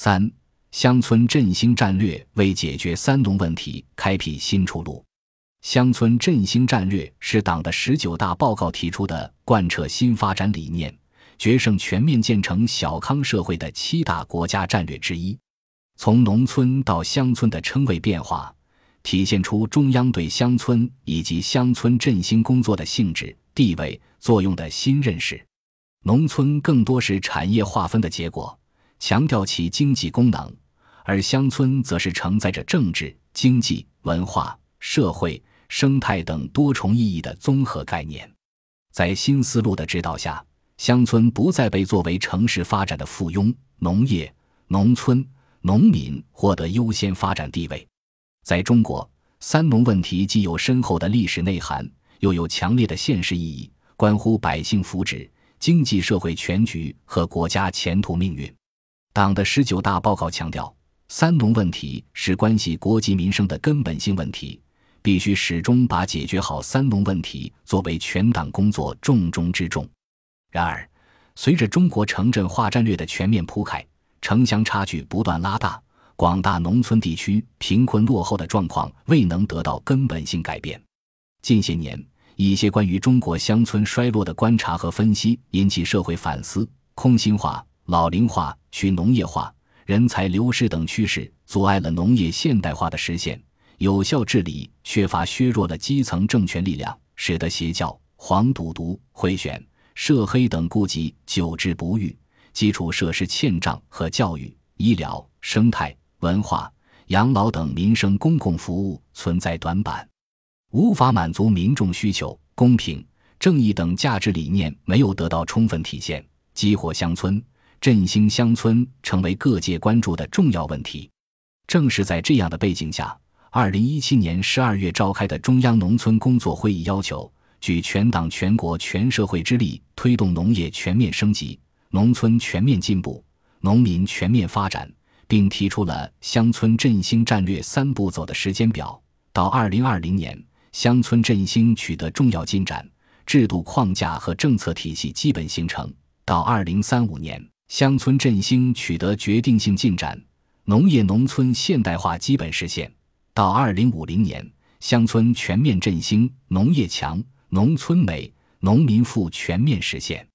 三、乡村振兴战略为解决三农问题开辟新出路。乡村振兴战略是党的十九大报告提出的贯彻新发展理念、决胜全面建成小康社会的七大国家战略之一。从农村到乡村的称谓变化，体现出中央对乡村以及乡村振兴工作的性质、地位、作用的新认识。农村更多是产业划分的结果，强调其经济功能；而乡村则是承载着政治、经济、文化、社会。生态等多重意义的综合概念，在新思路的指导下，乡村不再被作为城市发展的附庸，农业、农村、农民获得优先发展地位。在中国，三农问题既有深厚的历史内涵，又有强烈的现实意义，关乎百姓福祉、经济社会全局和国家前途命运。党的十九大报告强调，三农问题是关系国计民生的根本性问题。必须始终把解决好三农问题作为全党工作重中之重。然而，随着中国城镇化战略的全面铺开，城乡差距不断拉大，广大农村地区贫困落后的状况未能得到根本性改变。近些年，一些关于中国乡村衰落的观察和分析引起社会反思：空心化、老龄化、去农业化、人才流失等趋势阻碍了农业现代化的实现。有效治理缺乏，削弱了基层政权力量，使得邪教、黄赌毒、贿选、涉黑等痼疾久治不愈，基础设施欠账和教育、医疗、生态、文化、养老等民生公共服务存在短板，无法满足民众需求，公平、正义等价值理念没有得到充分体现，激活乡村、振兴乡村成为各界关注的重要问题。正是在这样的背景下。二零一七年十二月召开的中央农村工作会议要求，举全党全国全社会之力，推动农业全面升级、农村全面进步、农民全面发展，并提出了乡村振兴战略三步走的时间表。到二零二零年，乡村振兴取得重要进展，制度框架和政策体系基本形成；到二零三五年，乡村振兴取得决定性进展，农业农村现代化基本实现。到二零五零年，乡村全面振兴，农业强，农村美，农民富全面实现。